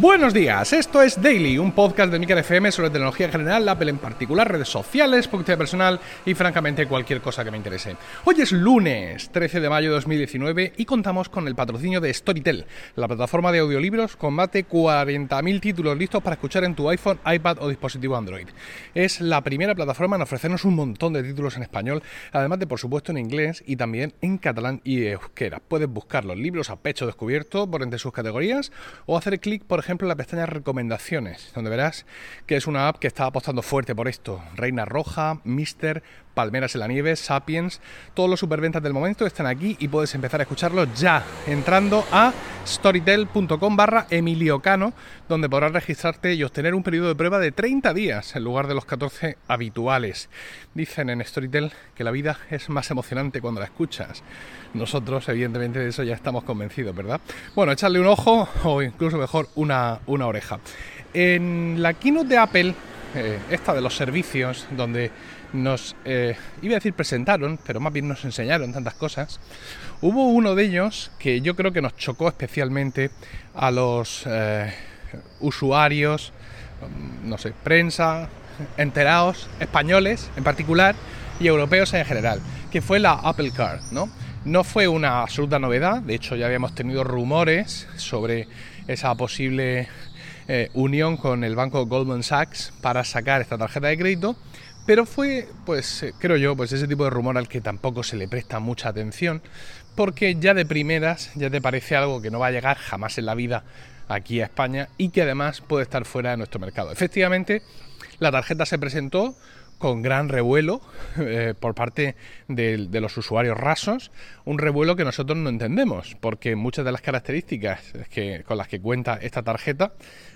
Buenos días, esto es Daily, un podcast de Miker FM sobre tecnología en general, Apple en particular, redes sociales, publicidad personal y francamente cualquier cosa que me interese. Hoy es lunes 13 de mayo de 2019 y contamos con el patrocinio de Storytel, la plataforma de audiolibros con más de 40.000 títulos listos para escuchar en tu iPhone, iPad o dispositivo Android. Es la primera plataforma en ofrecernos un montón de títulos en español, además de por supuesto en inglés y también en catalán y euskera. Puedes buscar los libros a pecho descubierto por entre sus categorías o hacer clic por ejemplo ejemplo, la pestaña Recomendaciones, donde verás que es una app que está apostando fuerte por esto. Reina Roja, Mister, Palmeras en la Nieve, Sapiens, todos los superventas del momento están aquí y puedes empezar a escucharlos ya entrando a storytel.com barra emiliocano, donde podrás registrarte y obtener un periodo de prueba de 30 días en lugar de los 14 habituales. Dicen en Storytel que la vida es más emocionante cuando la escuchas. Nosotros, evidentemente, de eso ya estamos convencidos, ¿verdad? Bueno, echarle un ojo o incluso mejor una, una oreja. En la keynote de Apple, eh, esta de los servicios, donde nos, eh, iba a decir presentaron, pero más bien nos enseñaron tantas cosas, hubo uno de ellos que yo creo que nos chocó especialmente a los eh, usuarios, no sé, prensa, enterados, españoles en particular y europeos en general, que fue la Apple Car, ¿no? No fue una absoluta novedad, de hecho ya habíamos tenido rumores sobre esa posible eh, unión con el banco Goldman Sachs para sacar esta tarjeta de crédito, pero fue, pues eh, creo yo, pues ese tipo de rumor al que tampoco se le presta mucha atención, porque ya de primeras ya te parece algo que no va a llegar jamás en la vida aquí a España y que además puede estar fuera de nuestro mercado. Efectivamente, la tarjeta se presentó con gran revuelo eh, por parte de, los usuarios rasos, un revuelo que nosotros no entendemos, porque muchas de las características con las que cuenta esta tarjeta,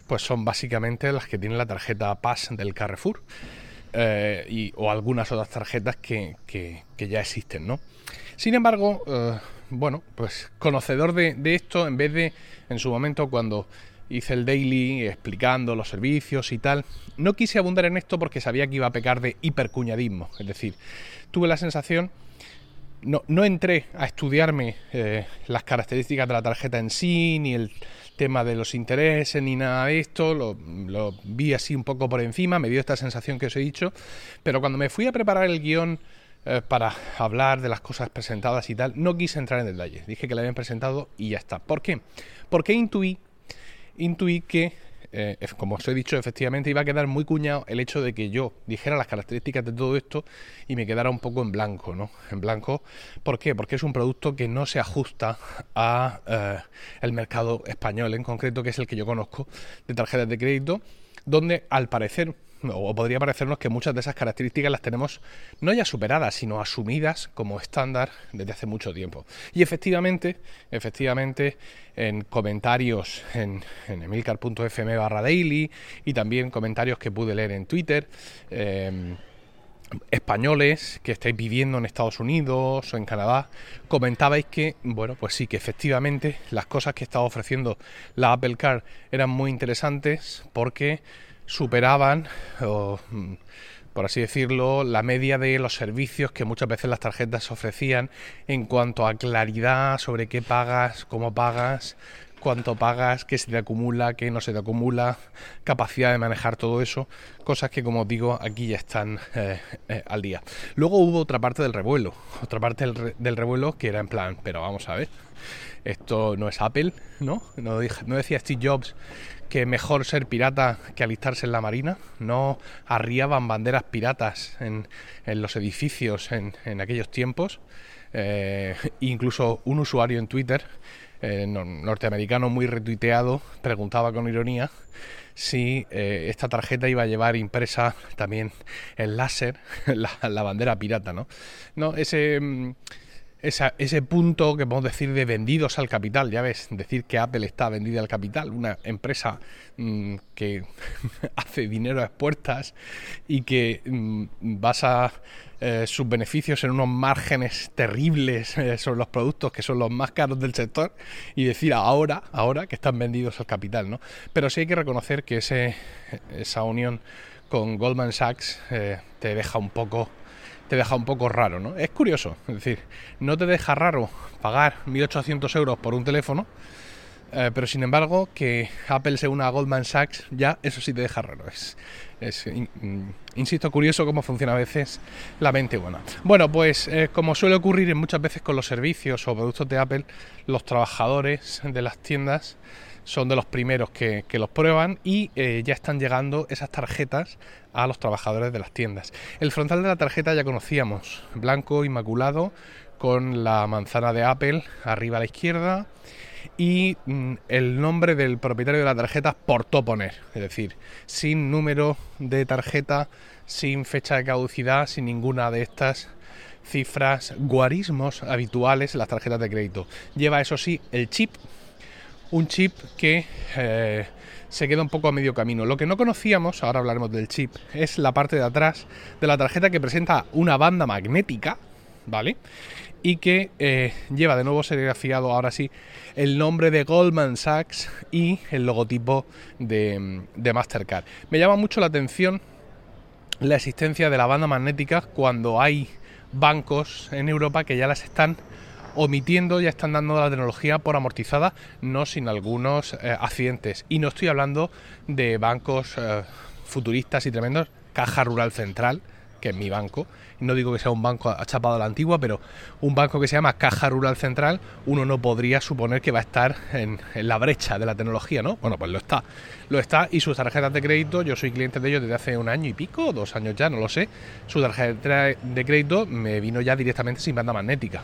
pues son básicamente las que tiene la tarjeta Pass del Carrefour. Eh, y, o algunas otras tarjetas que, ya existen, ¿no? Sin embargo, eh, bueno, pues conocedor de, de, esto, en vez de en su momento cuando hice el daily explicando los servicios y tal. No quise abundar en esto porque sabía que iba a pecar de hipercuñadismo. Es decir, tuve la sensación, no, entré a estudiarme eh, las características de la tarjeta en sí, ni el tema de los intereses, ni nada de esto. Lo, lo vi así un poco por encima, me dio esta sensación que os he dicho. Pero cuando me fui a preparar el guion eh, para hablar de las cosas presentadas y tal, no quise entrar en detalles. Dije que la habían presentado y ya está. ¿Por qué? Porque intuí intuí que, eh, como os he dicho, efectivamente iba a quedar muy cuñado el hecho de que yo dijera las características de todo esto y me quedara un poco en blanco, ¿no? En blanco, ¿por qué? Porque es un producto que no se ajusta a eh, el mercado español en concreto, que es el que yo conozco de tarjetas de crédito, donde al parecer o podría parecernos que muchas de esas características las tenemos no ya superadas, sino asumidas como estándar desde hace mucho tiempo. Y efectivamente, efectivamente, en comentarios en, en emilcar.fm barra daily y también comentarios que pude leer en Twitter, em, españoles que estáis viviendo en Estados Unidos o en Canadá, comentabais que, bueno, pues sí, que efectivamente las cosas que estaba ofreciendo la Apple Car eran muy interesantes porque superaban, mm, por así decirlo, la media de los servicios que muchas veces las tarjetas ofrecían en cuanto a claridad sobre qué pagas, cómo pagas, cuánto pagas, qué se te acumula, qué no se te acumula, capacidad de manejar todo eso, cosas que como digo aquí ya están eh, eh, al día. Luego hubo otra parte del revuelo, otra parte del, del, revuelo que era en plan, pero vamos a ver, esto no es Apple, ¿no? No, no decía Steve Jobs que mejor ser pirata que alistarse en la marina. No arriaban banderas piratas en, los edificios en, aquellos tiempos. Eh, incluso un usuario en Twitter, eh, norteamericano muy retuiteado, preguntaba con ironía si eh, esta tarjeta iba a llevar impresa también el láser, la, la bandera pirata, ¿no? No, ese ese punto que podemos decir de vendidos al capital. Ya ves, decir que Apple está vendida al capital, una empresa mm, que hace dinero a expuertas y que mm, basa eh, sus beneficios en unos márgenes terribles eh, sobre los productos que son los más caros del sector y decir ahora, ahora que están vendidos al capital, ¿no? Pero sí hay que reconocer que esa unión con Goldman Sachs eh, te deja un poco te deja un poco raro, ¿no? Es curioso, es decir, no te deja raro pagar 1.800 euros por un teléfono eh, pero sin embargo que Apple se una a Goldman Sachs ya eso sí te deja raro. Es, insisto, curioso cómo funciona a veces la mente buena. Bueno, pues eh, como suele ocurrir muchas veces con los servicios o productos de Apple, los trabajadores de las tiendas son de los primeros que, los prueban y eh, ya están llegando esas tarjetas a los trabajadores de las tiendas. El frontal de la tarjeta ya conocíamos, blanco, inmaculado, con la manzana de Apple arriba a la izquierda y mm, el nombre del propietario de la tarjeta por poner, es decir, sin número de tarjeta, sin fecha de caducidad, sin ninguna de estas cifras guarismos habituales en las tarjetas de crédito. Lleva eso sí el chip un chip que eh, se queda un poco a medio camino. Lo que no conocíamos, ahora hablaremos del chip, es la parte de atrás de la tarjeta que presenta una banda magnética, ¿vale? Y que eh, lleva de nuevo serigrafiado ahora sí el nombre de Goldman Sachs y el logotipo de, Mastercard. Me llama mucho la atención la existencia de la banda magnética cuando hay bancos en Europa que ya las están omitiendo, ya están dando la tecnología por amortizada, no sin algunos eh, accidentes. Y no estoy hablando de bancos eh, futuristas y tremendos, Caja Rural Central, que es mi banco. No digo que sea un banco achapado a la antigua, pero un banco que se llama Caja Rural Central, uno no podría suponer que va a estar en, la brecha de la tecnología, ¿no? Bueno, pues lo está. Lo está y sus tarjetas de crédito, yo soy cliente de ellos desde hace un año y pico, dos años ya, no lo sé. Su tarjeta de crédito me vino ya directamente sin banda magnética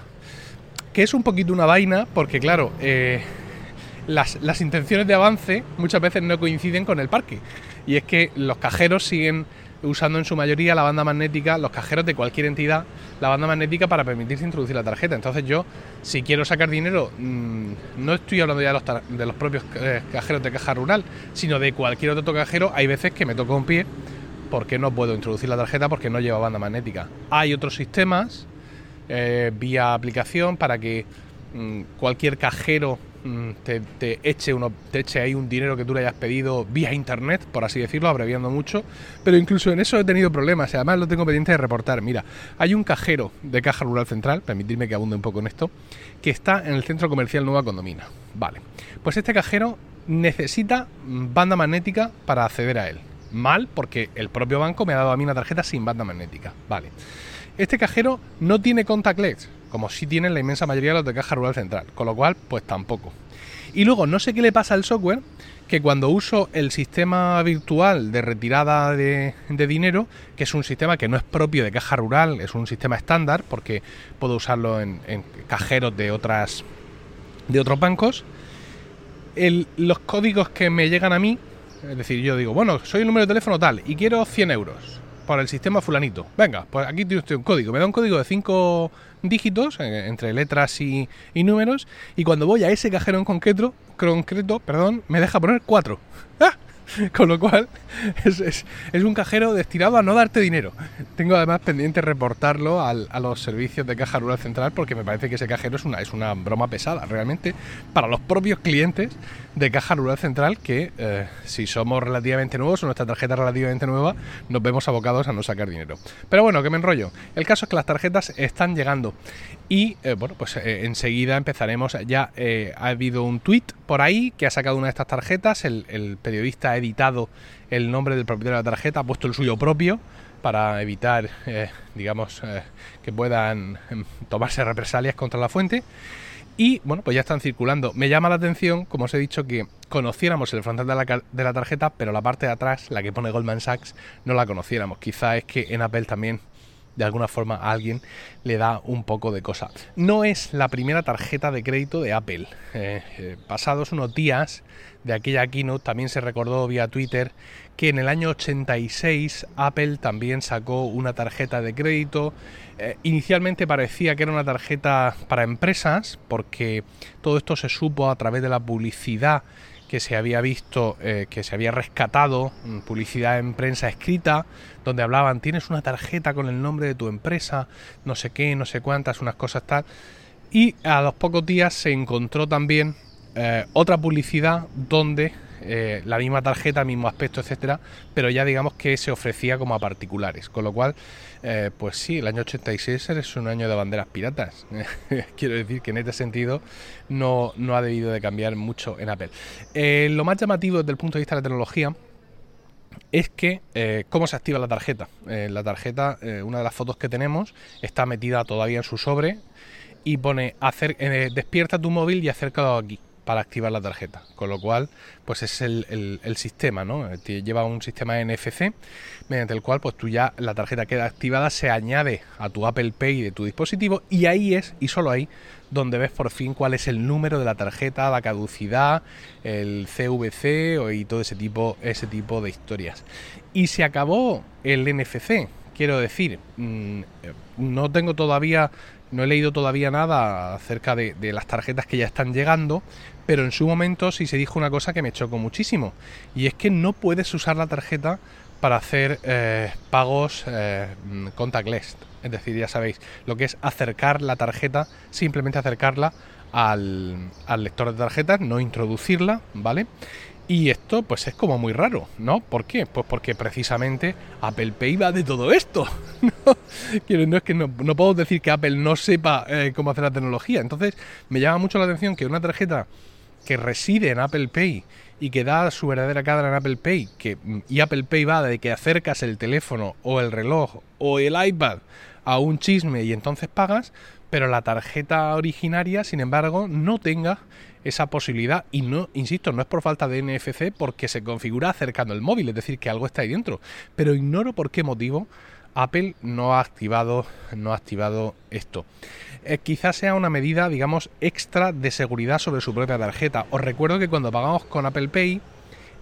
que es un poquito una vaina, porque claro, eh, las, intenciones de avance muchas veces no coinciden con el parque. Y es que los cajeros siguen usando en su mayoría la banda magnética, los cajeros de cualquier entidad, la banda magnética para permitirse introducir la tarjeta. Entonces yo, si quiero sacar dinero, mm, no estoy hablando ya de los, propios eh, cajeros de caja rural, sino de cualquier otro cajero, hay veces que me toco un pie porque no puedo introducir la tarjeta porque no lleva banda magnética. Hay otros sistemas eh, vía aplicación para que mm, cualquier cajero mm, te, eche ahí un dinero que tú le hayas pedido vía internet, por así decirlo, abreviando mucho. Pero incluso en eso he tenido problemas y además lo tengo pendiente de reportar. Mira, hay un cajero de Caja Rural Central, permitirme que abunde un poco en esto, que está en el centro comercial Nueva Condomina. Vale, pues este cajero necesita banda magnética para acceder a él. Mal, porque el propio banco me ha dado a mí una tarjeta sin banda magnética. Vale. Este cajero no tiene contactless, como sí tienen la inmensa mayoría de los de caja rural central, con lo cual, pues tampoco. Y luego, no sé qué le pasa al software, que cuando uso el sistema virtual de retirada de, dinero, que es un sistema que no es propio de caja rural, es un sistema estándar, porque puedo usarlo en, cajeros de otras de otros bancos, los códigos que me llegan a mí, es decir, yo digo, bueno, soy el número de teléfono tal y quiero 100 euros para el sistema fulanito. Venga, pues aquí tiene usted un código. Me da un código de 5 dígitos, eh, entre letras y, números, y cuando voy a ese cajero en concreto, concreto perdón, me deja poner 4. ¡Ah! Con lo cual, es, un cajero destinado a no darte dinero. Tengo además pendiente reportarlo a los servicios de Caja Rural Central porque me parece que ese cajero es una, es una broma pesada, realmente, para los propios clientes de Caja Rural Central que, eh, si somos relativamente nuevos o nuestra tarjeta es relativamente nueva, nos vemos abocados a no sacar dinero. Pero bueno, que me enrollo. El caso es que las tarjetas están llegando y, eh, bueno, pues eh, enseguida empezaremos. Ya ha habido un tweet por ahí que ha sacado una de estas tarjetas. El, el periodista editado el nombre del propietario de la tarjeta, ha puesto el suyo propio para evitar, eh, digamos, eh, que puedan em, tomarse represalias contra la fuente. Y bueno, pues ya están circulando. Me llama la atención, como os he dicho, que conociéramos el frontal de la, de la tarjeta, pero la parte de atrás, la que pone Goldman Sachs, no la conociéramos. Quizá es que en Apple también de alguna forma alguien le da un poco de cosa. No es la primera tarjeta de crédito de Apple. Eh, eh, pasados unos días de aquella keynote también se recordó vía Twitter que en el año 86 Apple también sacó una tarjeta de crédito. Eh, inicialmente parecía que era una tarjeta para empresas porque todo esto se supo a través de la publicidad que se había visto, eh, que se había rescatado, mm, publicidad en prensa escrita, donde hablaban, tienes una tarjeta con el nombre de tu empresa, no sé qué, no sé cuántas, unas cosas tal. Y a los pocos días se encontró también eh, otra publicidad donde eh, la misma tarjeta, mismo aspecto, etcétera, pero ya digamos que se ofrecía como a particulares. Con lo cual, eh, pues sí, el año 86 es un año de banderas piratas. Quiero decir que en este sentido no, no ha debido de cambiar mucho en Apple. lo más llamativo desde el punto de vista de la tecnología es que cómo se activa la tarjeta. la tarjeta, una de las fotos que tenemos, está metida todavía en su sobre y pone despierta tu móvil y acércalo aquí para activar la tarjeta. Con lo cual, pues es el, sistema, ¿no? lleva un sistema NFC mediante el cual pues tú ya la tarjeta queda activada, se añade a tu Apple Pay de tu dispositivo y ahí es, y solo ahí, donde ves por fin cuál es el número de la tarjeta, la caducidad, el CVC y todo ese tipo, ese tipo de historias. Y se acabó el NFC, quiero decir, mm, no tengo todavía no he leído todavía nada acerca de, las tarjetas que ya están llegando, pero en su momento sí se dijo una cosa que me chocó muchísimo, y es que no puedes usar la tarjeta para hacer eh, pagos eh, contactless. Es decir, ya sabéis, lo que es acercar la tarjeta, simplemente acercarla al, al lector de tarjetas, no introducirla, ¿vale? Y esto pues es como muy raro, ¿no? ¿Por qué? Pues porque precisamente Apple Pay va de todo esto. no, es que no, no, puedo decir que Apple no sepa eh, cómo hacer la tecnología. Entonces me llama mucho la atención que una tarjeta que reside en Apple Pay y que da su verdadera cara en Apple Pay, que, y Apple Pay va de que acercas el teléfono o el reloj o el iPad a un chisme y entonces pagas, pero la tarjeta originaria, sin embargo, no tenga esa posibilidad y no, insisto, no es por falta de NFC porque se configura acercando el móvil, es decir, que algo está ahí dentro, pero ignoro por qué motivo Apple no ha activado, no ha activado esto. Eh, quizás sea una medida, digamos, extra de seguridad sobre su propia tarjeta. Os recuerdo que cuando pagamos con Apple Pay,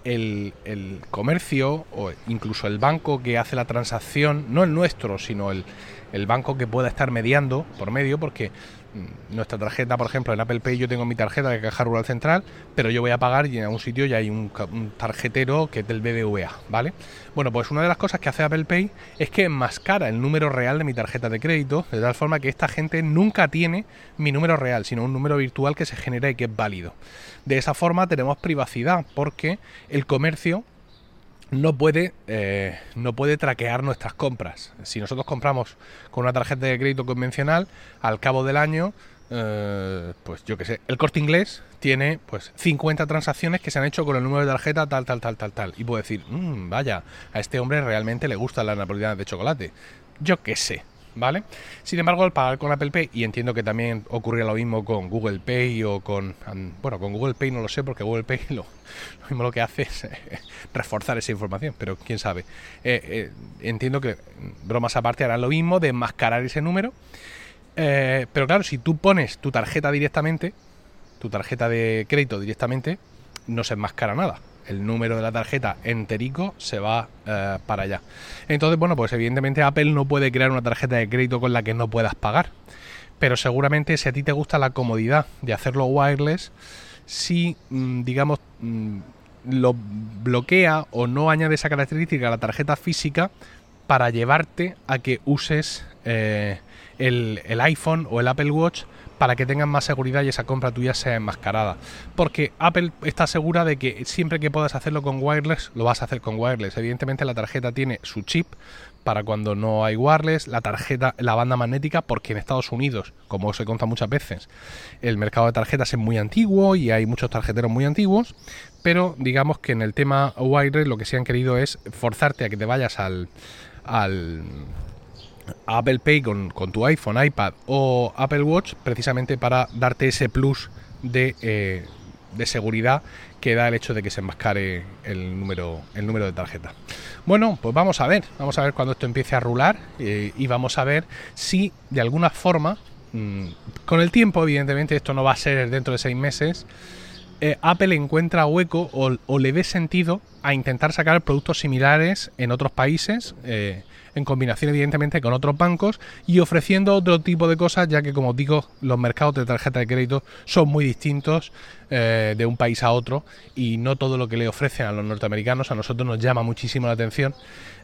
el, el, comercio o incluso el banco que hace la transacción, no el nuestro, sino el, el banco que pueda estar mediando por medio, porque nuestra tarjeta, por ejemplo, en Apple Pay yo tengo mi tarjeta de Caja Rural Central, pero yo voy a pagar y en algún sitio ya hay un, tarjetero que es del BBVA, ¿vale? Bueno, pues una de las cosas que hace Apple Pay es que enmascara el número real de mi tarjeta de crédito, de tal forma que esta gente nunca tiene mi número real, sino un número virtual que se genera y que es válido. De esa forma tenemos privacidad, porque el comercio no puede, eh, no puede traquear nuestras compras. Si nosotros compramos con una tarjeta de crédito convencional, al cabo del año, eh, pues yo qué sé, el corte inglés tiene pues 50 transacciones que se han hecho con el número de tarjeta tal, tal, tal, tal, tal. Y puedo decir, mm, vaya, a este hombre realmente le gustan las napolitanas de chocolate. Yo qué sé, ¿vale? Sin embargo, al pagar con Apple Pay, y entiendo que también ocurre lo mismo con Google Pay o con... Bueno, con Google Pay no lo sé porque Google Pay lo, mismo lo que hace es eh, reforzar esa información, pero quién sabe. Eh, eh, entiendo que, bromas aparte, harán lo mismo de enmascarar ese número. pero claro, si tú pones tu tarjeta directamente, tu tarjeta de crédito directamente, no se enmascara nada el número de la tarjeta enterico se va eh, para allá. Entonces, bueno, pues evidentemente Apple no puede crear una tarjeta de crédito con la que no puedas pagar. Pero seguramente si a ti te gusta la comodidad de hacerlo wireless, si, mm, digamos, mm, lo bloquea o no añade esa característica a la tarjeta física para llevarte a que uses eh, el, el iPhone o el Apple Watch para que tengan más seguridad y esa compra tuya sea enmascarada. Porque Apple está segura de que siempre que puedas hacerlo con wireless, lo vas a hacer con wireless. Evidentemente la tarjeta tiene su chip para cuando no hay wireless, la tarjeta, la banda magnética, porque en Estados Unidos, como se conta muchas veces, el mercado de tarjetas es muy antiguo y hay muchos tarjeteros muy antiguos, pero digamos que en el tema wireless lo que se han querido es forzarte a que te vayas al, al Apple Pay con, tu iPhone, iPad o Apple Watch precisamente para darte ese plus de, eh, de, seguridad que da el hecho de que se enmascare el número, el número de tarjeta. Bueno, pues vamos a ver, vamos a ver cuando esto empiece a rular eh, y vamos a ver si de alguna forma, mm, con el tiempo evidentemente esto no va a ser dentro de seis meses, eh, Apple encuentra hueco o, le ve sentido a intentar sacar productos similares en otros países en combinación evidentemente con otros bancos y ofreciendo otro tipo de cosas, ya que como digo, los mercados de tarjeta de crédito son muy distintos eh, de un país a otro y no todo lo que le ofrecen a los norteamericanos a nosotros nos llama muchísimo la atención,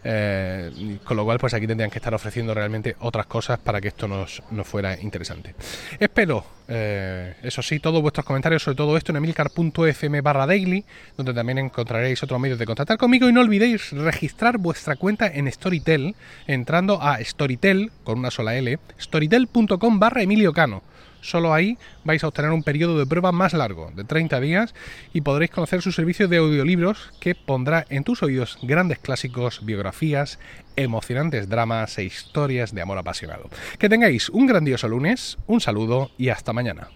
eh, con lo cual pues aquí tendrían que estar ofreciendo realmente otras cosas para que esto nos, nos fuera interesante. Espero Eh, eso sí, todos vuestros comentarios sobre todo esto en emilcar.fm barra daily, donde también encontraréis otros medios de contactar conmigo. Y no olvidéis registrar vuestra cuenta en Storytel, entrando a Storytel, con una sola L, storytel.com barra Emilio. Solo ahí vais a obtener un periodo de prueba más largo, de 30 días, y podréis conocer su servicio de audiolibros que pondrá en tus oídos grandes clásicos, biografías, emocionantes dramas e historias de amor apasionado. Que tengáis un grandioso lunes, un saludo y hasta mañana.